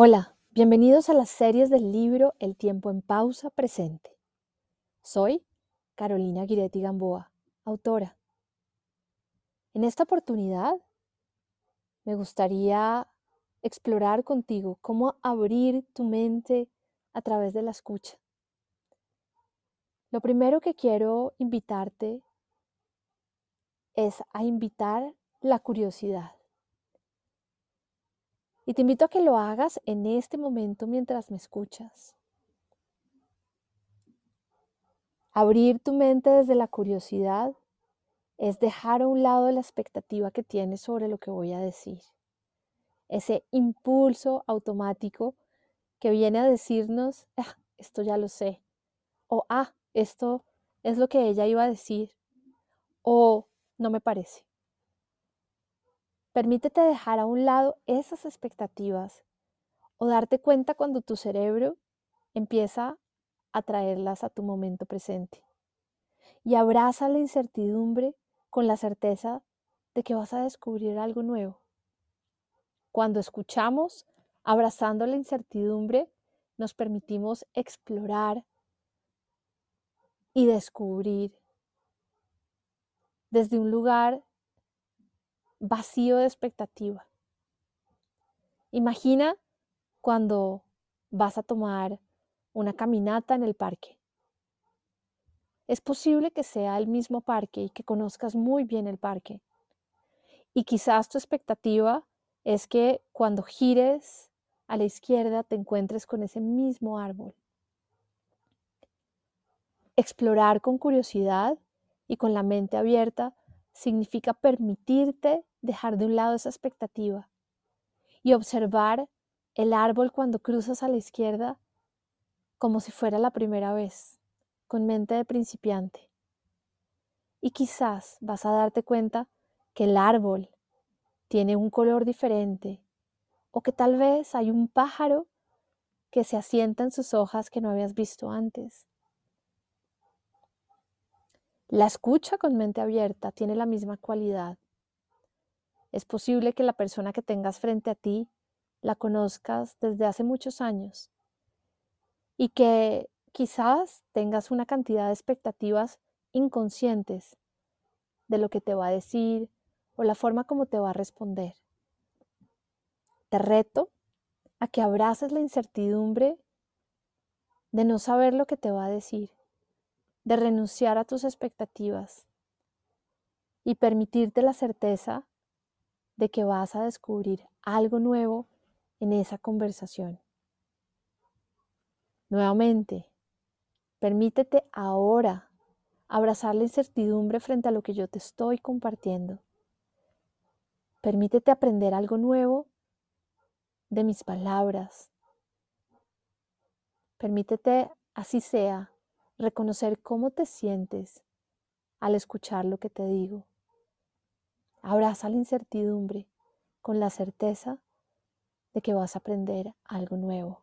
Hola, bienvenidos a las series del libro El tiempo en pausa presente. Soy Carolina Guiretti Gamboa, autora. En esta oportunidad me gustaría explorar contigo cómo abrir tu mente a través de la escucha. Lo primero que quiero invitarte es a invitar la curiosidad. Y te invito a que lo hagas en este momento mientras me escuchas. Abrir tu mente desde la curiosidad es dejar a un lado la expectativa que tienes sobre lo que voy a decir. Ese impulso automático que viene a decirnos, ah, esto ya lo sé, o ah, esto es lo que ella iba a decir, o no me parece. Permítete dejar a un lado esas expectativas o darte cuenta cuando tu cerebro empieza a traerlas a tu momento presente. Y abraza la incertidumbre con la certeza de que vas a descubrir algo nuevo. Cuando escuchamos, abrazando la incertidumbre, nos permitimos explorar y descubrir desde un lugar vacío de expectativa. Imagina cuando vas a tomar una caminata en el parque. Es posible que sea el mismo parque y que conozcas muy bien el parque. Y quizás tu expectativa es que cuando gires a la izquierda te encuentres con ese mismo árbol. Explorar con curiosidad y con la mente abierta significa permitirte dejar de un lado esa expectativa y observar el árbol cuando cruzas a la izquierda como si fuera la primera vez, con mente de principiante. Y quizás vas a darte cuenta que el árbol tiene un color diferente o que tal vez hay un pájaro que se asienta en sus hojas que no habías visto antes. La escucha con mente abierta tiene la misma cualidad. Es posible que la persona que tengas frente a ti la conozcas desde hace muchos años y que quizás tengas una cantidad de expectativas inconscientes de lo que te va a decir o la forma como te va a responder. Te reto a que abraces la incertidumbre de no saber lo que te va a decir de renunciar a tus expectativas y permitirte la certeza de que vas a descubrir algo nuevo en esa conversación. Nuevamente, permítete ahora abrazar la incertidumbre frente a lo que yo te estoy compartiendo. Permítete aprender algo nuevo de mis palabras. Permítete, así sea, reconocer cómo te sientes al escuchar lo que te digo. Abraza la incertidumbre con la certeza de que vas a aprender algo nuevo.